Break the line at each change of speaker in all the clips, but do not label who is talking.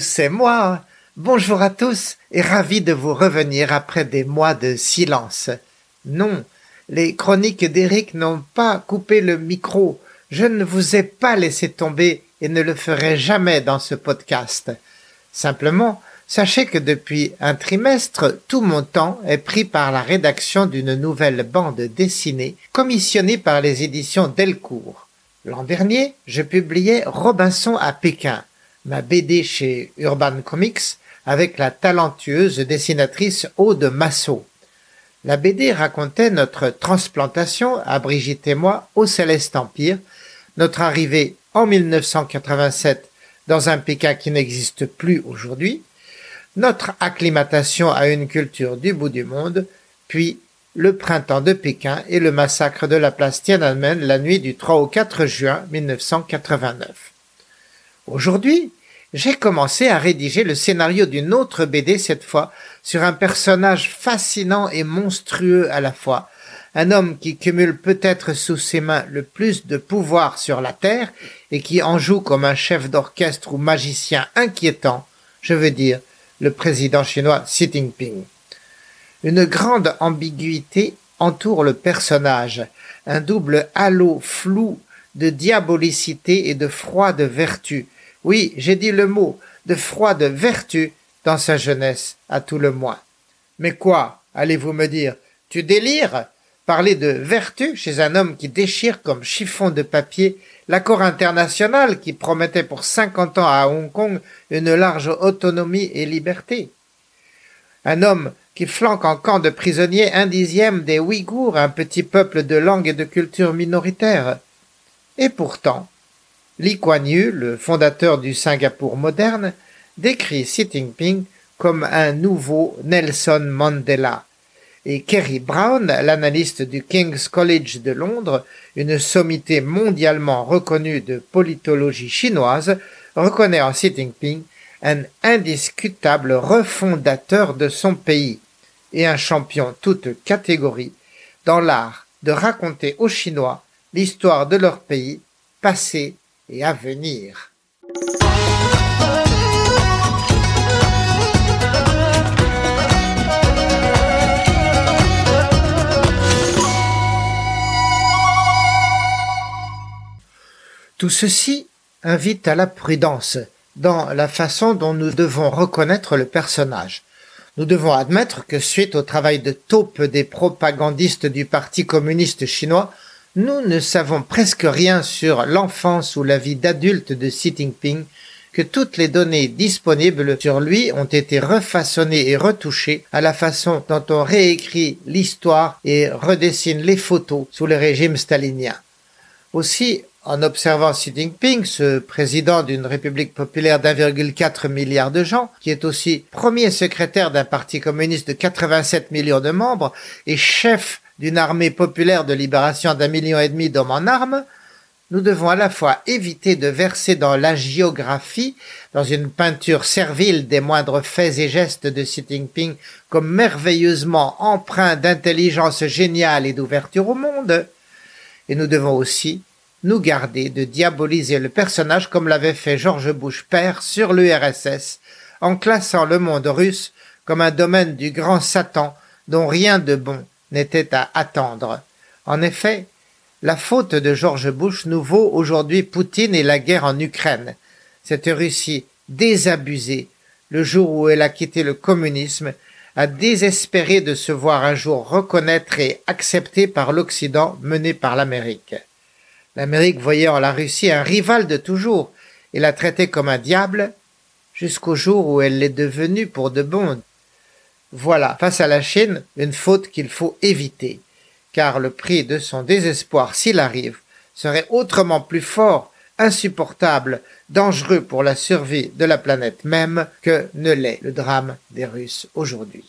C'est moi. Bonjour à tous et ravi de vous revenir après des mois de silence. Non, les chroniques d'Éric n'ont pas coupé le micro. Je ne vous ai pas laissé tomber et ne le ferai jamais dans ce podcast. Simplement, sachez que depuis un trimestre, tout mon temps est pris par la rédaction d'une nouvelle bande dessinée commissionnée par les éditions Delcourt. L'an dernier, je publiais Robinson à Pékin, ma BD chez Urban Comics avec la talentueuse dessinatrice Aude Massot. La BD racontait notre transplantation à Brigitte et moi au Céleste Empire, notre arrivée en 1987 dans un Pékin qui n'existe plus aujourd'hui, notre acclimatation à une culture du bout du monde, puis le printemps de Pékin et le massacre de la place Tiananmen la nuit du 3 au 4 juin 1989. Aujourd'hui, j'ai commencé à rédiger le scénario d'une autre BD cette fois sur un personnage fascinant et monstrueux à la fois, un homme qui cumule peut-être sous ses mains le plus de pouvoir sur la Terre et qui en joue comme un chef d'orchestre ou magicien inquiétant, je veux dire le président chinois Xi Jinping. Une grande ambiguïté entoure le personnage, un double halo flou de diabolicité et de froide vertu, oui, j'ai dit le mot, de froide vertu dans sa jeunesse, à tout le moins. Mais quoi, allez-vous me dire, tu délires? Parler de vertu chez un homme qui déchire comme chiffon de papier l'accord international qui promettait pour cinquante ans à Hong Kong une large autonomie et liberté. Un homme qui flanque en camp de prisonniers un dixième des Ouïghours, un petit peuple de langue et de culture minoritaire. Et pourtant, Lee Kuan Yew, le fondateur du Singapour moderne, décrit Xi Jinping comme un nouveau Nelson Mandela. Et Kerry Brown, l'analyste du King's College de Londres, une sommité mondialement reconnue de politologie chinoise, reconnaît en Xi Jinping un indiscutable refondateur de son pays et un champion toute catégorie dans l'art de raconter aux Chinois l'histoire de leur pays, passé et à venir. Tout ceci invite à la prudence dans la façon dont nous devons reconnaître le personnage. Nous devons admettre que suite au travail de taupe des propagandistes du Parti communiste chinois, nous ne savons presque rien sur l'enfance ou la vie d'adulte de Xi Jinping, que toutes les données disponibles sur lui ont été refaçonnées et retouchées à la façon dont on réécrit l'histoire et redessine les photos sous le régime stalinien. Aussi, en observant Xi Jinping, ce président d'une république populaire d'1,4 milliard de gens, qui est aussi premier secrétaire d'un parti communiste de 87 millions de membres et chef d'une armée populaire de libération d'un million et demi d'hommes en armes, nous devons à la fois éviter de verser dans la géographie, dans une peinture servile des moindres faits et gestes de Xi Jinping comme merveilleusement empreint d'intelligence géniale et d'ouverture au monde, et nous devons aussi nous garder de diaboliser le personnage comme l'avait fait George Bush père sur l'URSS, en classant le monde russe comme un domaine du grand Satan dont rien de bon n'était à attendre. En effet, la faute de George Bush nous vaut aujourd'hui Poutine et la guerre en Ukraine. Cette Russie désabusée, le jour où elle a quitté le communisme, a désespéré de se voir un jour reconnaître et accepter par l'Occident mené par l'Amérique. L'Amérique voyait en la Russie un rival de toujours et la traitait comme un diable jusqu'au jour où elle l'est devenue pour de bon. Voilà, face à la Chine, une faute qu'il faut éviter, car le prix de son désespoir, s'il arrive, serait autrement plus fort, insupportable, dangereux pour la survie de la planète même que ne l'est le drame des Russes aujourd'hui.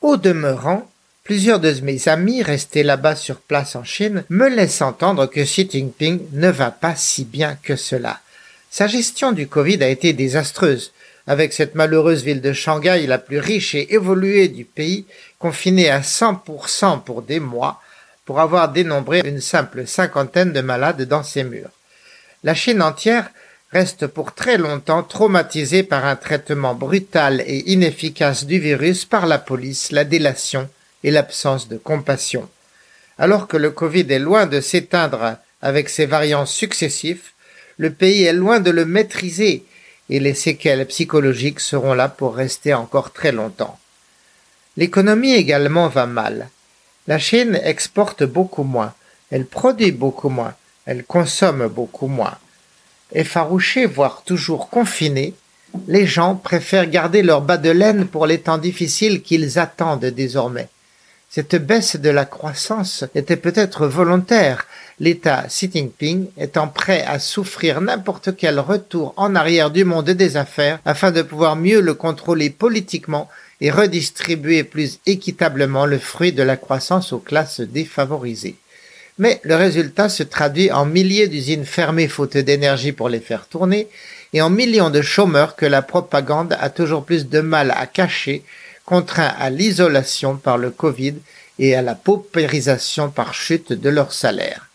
Au demeurant, plusieurs de mes amis restés là-bas sur place en Chine me laissent entendre que Xi Jinping ne va pas si bien que cela. Sa gestion du Covid a été désastreuse, avec cette malheureuse ville de Shanghai, la plus riche et évoluée du pays, confinée à 100% pour des mois, pour avoir dénombré une simple cinquantaine de malades dans ses murs. La Chine entière reste pour très longtemps traumatisée par un traitement brutal et inefficace du virus par la police, la délation et l'absence de compassion. Alors que le Covid est loin de s'éteindre avec ses variants successifs, le pays est loin de le maîtriser et les séquelles psychologiques seront là pour rester encore très longtemps. L'économie également va mal. La Chine exporte beaucoup moins, elle produit beaucoup moins, elle consomme beaucoup moins. Effarouchés, voire toujours confinés, les gens préfèrent garder leur bas de laine pour les temps difficiles qu'ils attendent désormais. Cette baisse de la croissance était peut-être volontaire, l'État Xi Jinping étant prêt à souffrir n'importe quel retour en arrière du monde des affaires afin de pouvoir mieux le contrôler politiquement et redistribuer plus équitablement le fruit de la croissance aux classes défavorisées. Mais le résultat se traduit en milliers d'usines fermées faute d'énergie pour les faire tourner et en millions de chômeurs que la propagande a toujours plus de mal à cacher contraints à l'isolation par le Covid et à la paupérisation par chute de leur salaire.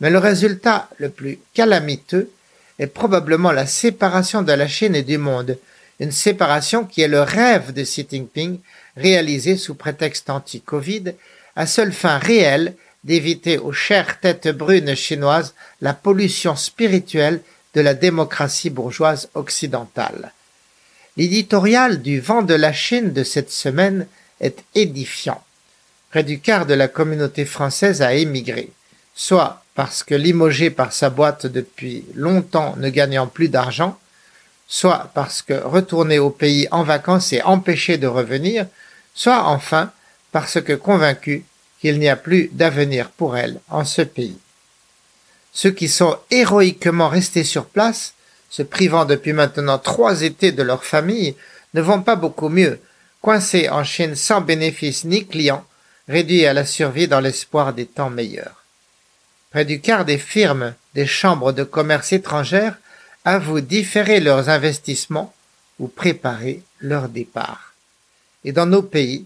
Mais le résultat le plus calamiteux est probablement la séparation de la Chine et du monde, une séparation qui est le rêve de Xi Jinping réalisé sous prétexte anti-Covid, à seule fin réelle d'éviter aux chères têtes brunes chinoises la pollution spirituelle de la démocratie bourgeoise occidentale. L'éditorial du vent de la Chine de cette semaine est édifiant. Près du quart de la communauté française a émigré, soit parce que limogé par sa boîte depuis longtemps ne gagnant plus d'argent, soit parce que retourné au pays en vacances et empêché de revenir, soit enfin parce que convaincu qu'il n'y a plus d'avenir pour elle en ce pays. Ceux qui sont héroïquement restés sur place se privant depuis maintenant trois étés de leur famille, ne vont pas beaucoup mieux, coincés en Chine sans bénéfice ni clients, réduits à la survie dans l'espoir des temps meilleurs. Près du quart des firmes des chambres de commerce étrangères avouent différer leurs investissements ou préparer leur départ. Et dans nos pays,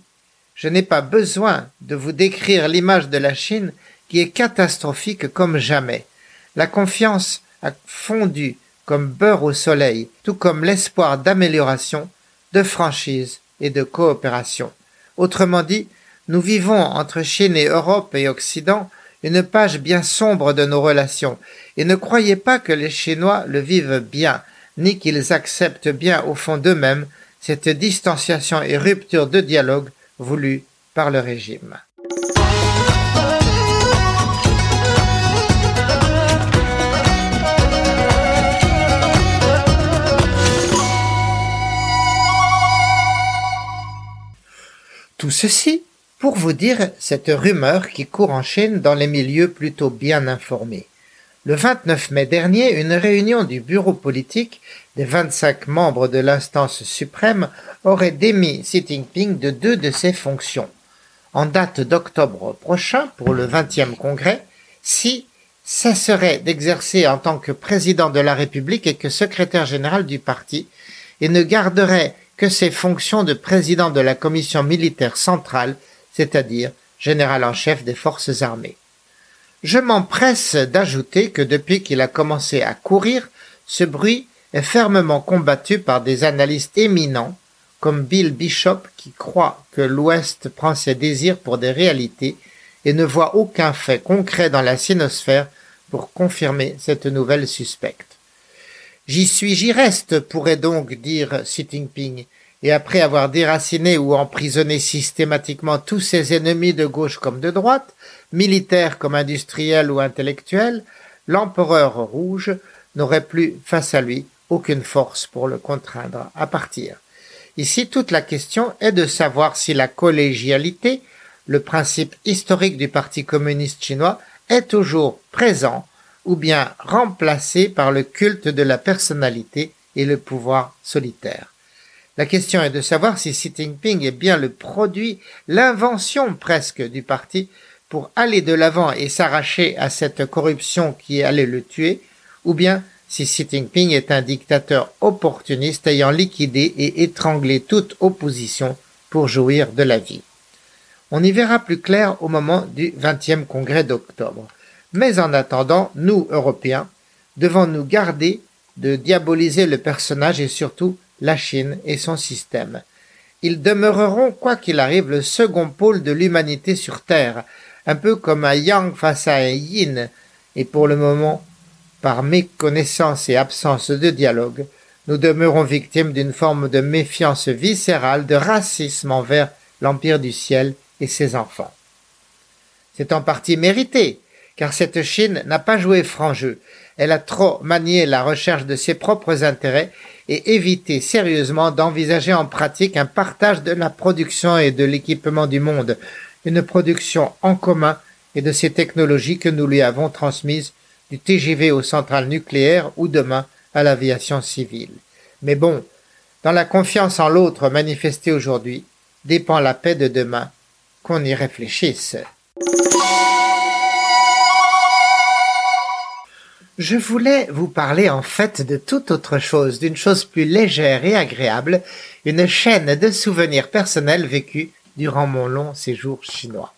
je n'ai pas besoin de vous décrire l'image de la Chine qui est catastrophique comme jamais. La confiance a fondu comme beurre au soleil, tout comme l'espoir d'amélioration, de franchise et de coopération. Autrement dit, nous vivons entre Chine et Europe et Occident une page bien sombre de nos relations, et ne croyez pas que les Chinois le vivent bien, ni qu'ils acceptent bien au fond d'eux-mêmes cette distanciation et rupture de dialogue voulue par le régime. Tout ceci pour vous dire cette rumeur qui court en Chine dans les milieux plutôt bien informés. Le 29 mai dernier, une réunion du bureau politique des 25 membres de l'instance suprême aurait démis Xi Jinping de deux de ses fonctions. En date d'octobre prochain, pour le 20e congrès, Xi cesserait d'exercer en tant que président de la République et que secrétaire général du parti et ne garderait que ses fonctions de président de la commission militaire centrale, c'est-à-dire général en chef des forces armées. Je m'empresse d'ajouter que depuis qu'il a commencé à courir, ce bruit est fermement combattu par des analystes éminents comme Bill Bishop qui croit que l'Ouest prend ses désirs pour des réalités et ne voit aucun fait concret dans la sinosphère pour confirmer cette nouvelle suspecte. J'y suis, j'y reste, pourrait donc dire Xi Jinping, et après avoir déraciné ou emprisonné systématiquement tous ses ennemis de gauche comme de droite, militaires comme industriels ou intellectuels, l'empereur rouge n'aurait plus face à lui aucune force pour le contraindre à partir. Ici, toute la question est de savoir si la collégialité, le principe historique du Parti communiste chinois, est toujours présent ou bien remplacé par le culte de la personnalité et le pouvoir solitaire. La question est de savoir si Xi Jinping est bien le produit, l'invention presque du parti pour aller de l'avant et s'arracher à cette corruption qui allait le tuer, ou bien si Xi Jinping est un dictateur opportuniste ayant liquidé et étranglé toute opposition pour jouir de la vie. On y verra plus clair au moment du 20e congrès d'octobre. Mais en attendant, nous, Européens, devons nous garder de diaboliser le personnage et surtout la Chine et son système. Ils demeureront, quoi qu'il arrive, le second pôle de l'humanité sur Terre, un peu comme un yang face à un yin, et pour le moment, par méconnaissance et absence de dialogue, nous demeurons victimes d'une forme de méfiance viscérale, de racisme envers l'Empire du ciel et ses enfants. C'est en partie mérité, car cette Chine n'a pas joué franc jeu. Elle a trop manié la recherche de ses propres intérêts et évité sérieusement d'envisager en pratique un partage de la production et de l'équipement du monde, une production en commun et de ces technologies que nous lui avons transmises du TGV aux centrales nucléaires ou demain à l'aviation civile. Mais bon, dans la confiance en l'autre manifestée aujourd'hui, dépend la paix de demain, qu'on y réfléchisse. Je voulais vous parler en fait de toute autre chose, d'une chose plus légère et agréable, une chaîne de souvenirs personnels vécus durant mon long séjour chinois.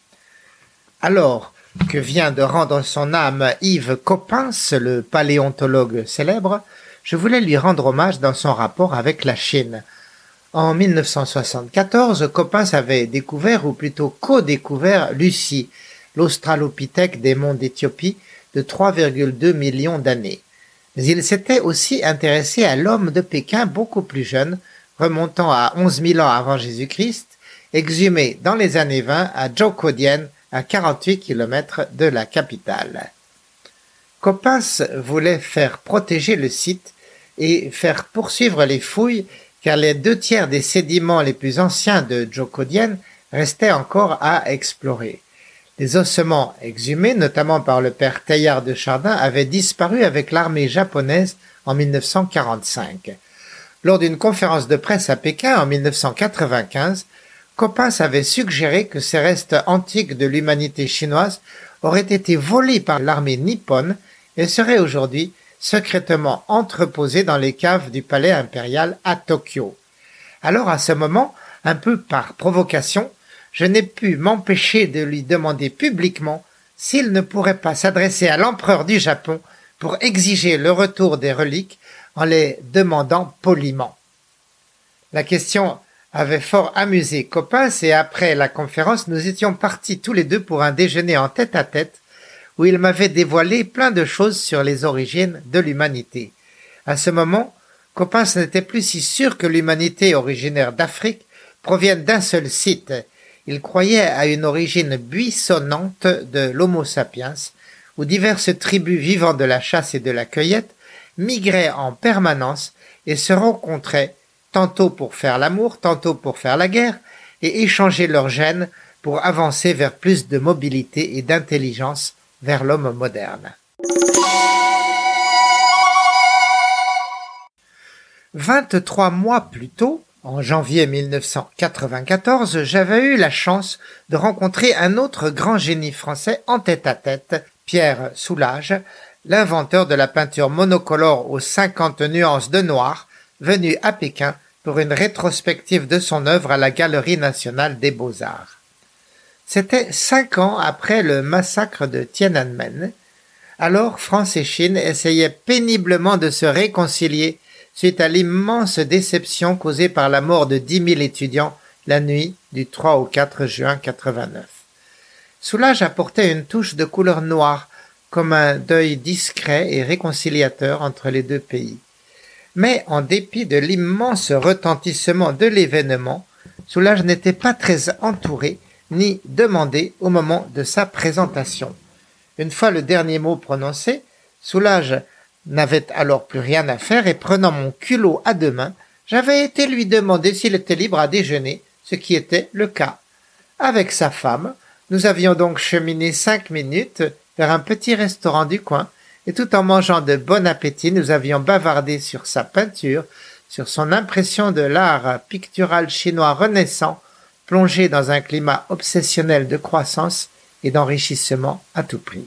Alors que vient de rendre son âme Yves Coppens, le paléontologue célèbre, je voulais lui rendre hommage dans son rapport avec la Chine. En 1974, Coppens avait découvert, ou plutôt co-découvert, Lucie, l'australopithèque des monts d'Éthiopie de 3,2 millions d'années. Mais il s'était aussi intéressé à l'homme de Pékin beaucoup plus jeune, remontant à 11 000 ans avant Jésus-Christ, exhumé dans les années 20 à Zhoukoudian, à 48 km de la capitale. Coppens voulait faire protéger le site et faire poursuivre les fouilles car les deux tiers des sédiments les plus anciens de Zhoukoudian restaient encore à explorer. Des ossements exhumés, notamment par le père Teilhard de Chardin, avaient disparu avec l'armée japonaise en 1945. Lors d'une conférence de presse à Pékin en 1995, Coppens avait suggéré que ces restes antiques de l'humanité chinoise auraient été volés par l'armée nippone et seraient aujourd'hui secrètement entreposés dans les caves du palais impérial à Tokyo. Alors à ce moment, un peu par provocation, je n'ai pu m'empêcher de lui demander publiquement s'il ne pourrait pas s'adresser à l'empereur du Japon pour exiger le retour des reliques en les demandant poliment. La question avait fort amusé Coppens et après la conférence, nous étions partis tous les deux pour un déjeuner en tête à tête où il m'avait dévoilé plein de choses sur les origines de l'humanité. À ce moment, Coppens n'était plus si sûr que l'humanité originaire d'Afrique provienne d'un seul site. Il croyait à une origine buissonnante de l'Homo sapiens, où diverses tribus vivant de la chasse et de la cueillette migraient en permanence et se rencontraient tantôt pour faire l'amour, tantôt pour faire la guerre, et échanger leurs gènes pour avancer vers plus de mobilité et d'intelligence vers l'homme moderne. 23 mois plus tôt, en janvier 1994, j'avais eu la chance de rencontrer un autre grand génie français en tête à tête, Pierre Soulages, l'inventeur de la peinture monocolore aux 50 nuances de noir, venu à Pékin pour une rétrospective de son œuvre à la Galerie nationale des beaux-arts. C'était cinq ans après le massacre de Tiananmen. Alors France et Chine essayaient péniblement de se réconcilier suite à l'immense déception causée par la mort de dix mille étudiants la nuit du 3 au 4 juin 89. Soulage apportait une touche de couleur noire comme un deuil discret et réconciliateur entre les deux pays. Mais en dépit de l'immense retentissement de l'événement, Soulage n'était pas très entouré ni demandé au moment de sa présentation. Une fois le dernier mot prononcé, Soulage n'avait alors plus rien à faire et prenant mon culot à deux mains, j'avais été lui demander s'il était libre à déjeuner, ce qui était le cas. Avec sa femme, nous avions donc cheminé cinq minutes vers un petit restaurant du coin et tout en mangeant de bon appétit, nous avions bavardé sur sa peinture, sur son impression de l'art pictural chinois renaissant, plongé dans un climat obsessionnel de croissance et d'enrichissement à tout prix.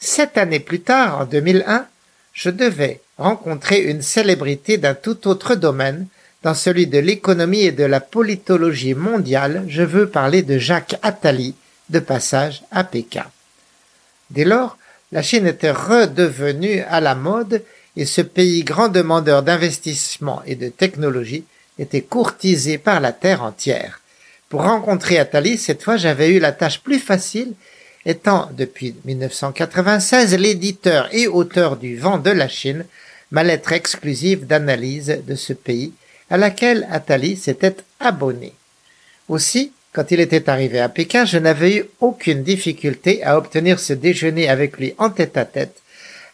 Sept années plus tard, en 2001, je devais rencontrer une célébrité d'un tout autre domaine, dans celui de l'économie et de la politologie mondiale, je veux parler de Jacques Attali, de passage à Pékin. Dès lors, la Chine était redevenue à la mode et ce pays grand demandeur d'investissement et de technologie était courtisé par la terre entière. Pour rencontrer Attali, cette fois j'avais eu la tâche plus facile, étant depuis 1996 l'éditeur et auteur du Vent de la Chine, ma lettre exclusive d'analyse de ce pays, à laquelle Attali s'était abonné. Aussi, quand il était arrivé à Pékin, je n'avais eu aucune difficulté à obtenir ce déjeuner avec lui en tête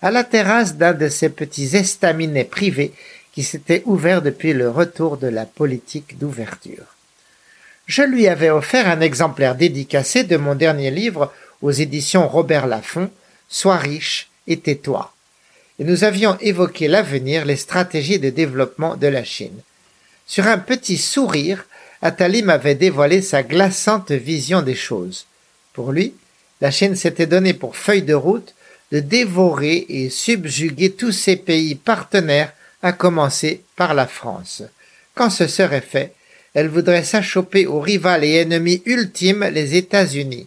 à la terrasse d'un de ces petits estaminets privés qui s'étaient ouverts depuis le retour de la politique d'ouverture. Je lui avais offert un exemplaire dédicacé de mon dernier livre aux éditions Robert Laffont, Sois riche et tais-toi. Et nous avions évoqué l'avenir, les stratégies de développement de la Chine. Sur un petit sourire, Attali m'avait dévoilé sa glaçante vision des choses. Pour lui, la Chine s'était donnée pour feuille de route de dévorer et subjuguer tous ses pays partenaires, à commencer par la France. Quand ce serait fait, elle voudrait s'achoper au rival et ennemi ultime, les États-Unis.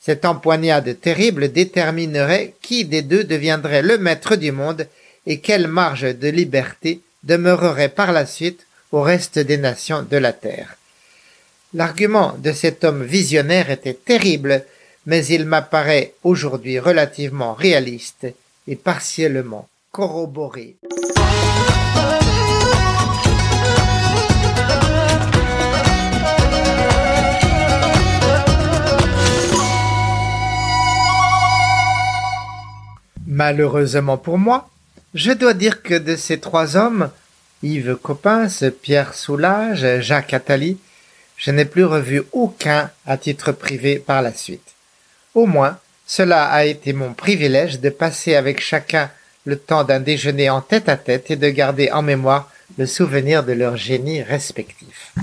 Cette empoignade terrible déterminerait qui des deux deviendrait le maître du monde et quelle marge de liberté demeurerait par la suite au reste des nations de la terre. L'argument de cet homme visionnaire était terrible, mais il m'apparaît aujourd'hui relativement réaliste et partiellement corroboré. Malheureusement pour moi, je dois dire que de ces trois hommes, Yves Coppens, Pierre Soulages, Jacques Attali, je n'ai plus revu aucun à titre privé par la suite. Au moins, cela a été mon privilège de passer avec chacun le temps d'un déjeuner en tête à tête et de garder en mémoire le souvenir de leurs génies respectifs.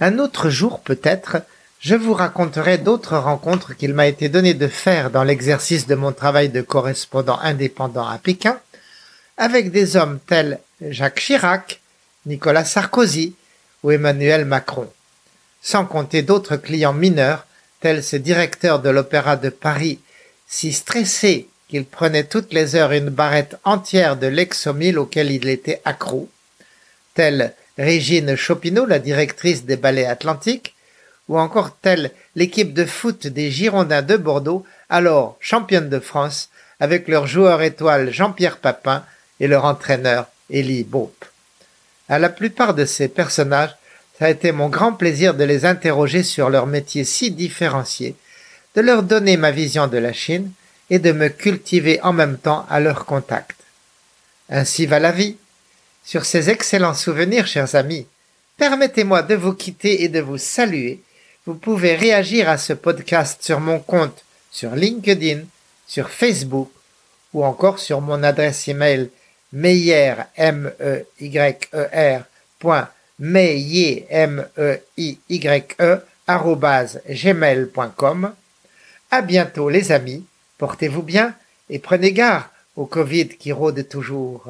Un autre jour peut-être, je vous raconterai d'autres rencontres qu'il m'a été donné de faire dans l'exercice de mon travail de correspondant indépendant à Pékin, avec des hommes tels Jacques Chirac, Nicolas Sarkozy ou Emmanuel Macron, sans compter d'autres clients mineurs tels ce directeur de l'Opéra de Paris, si stressé qu'il prenait toutes les heures une barrette entière de l'exomil auquel il était accro, telle Régine Chopineau, la directrice des ballets atlantiques, ou encore telle l'équipe de foot des Girondins de Bordeaux, alors championne de France, avec leur joueur étoile Jean-Pierre Papin et leur entraîneur Élie Baupe. À la plupart de ces personnages, ça a été mon grand plaisir de les interroger sur leur métier si différencié, de leur donner ma vision de la Chine et de me cultiver en même temps à leur contact. Ainsi va la vie. Sur ces excellents souvenirs, chers amis, permettez-moi de vous quitter et de vous saluer. Vous pouvez réagir à ce podcast sur mon compte sur LinkedIn, sur Facebook ou encore sur mon adresse email meyer. À bientôt les amis, portez-vous bien et prenez garde au Covid qui rôde toujours.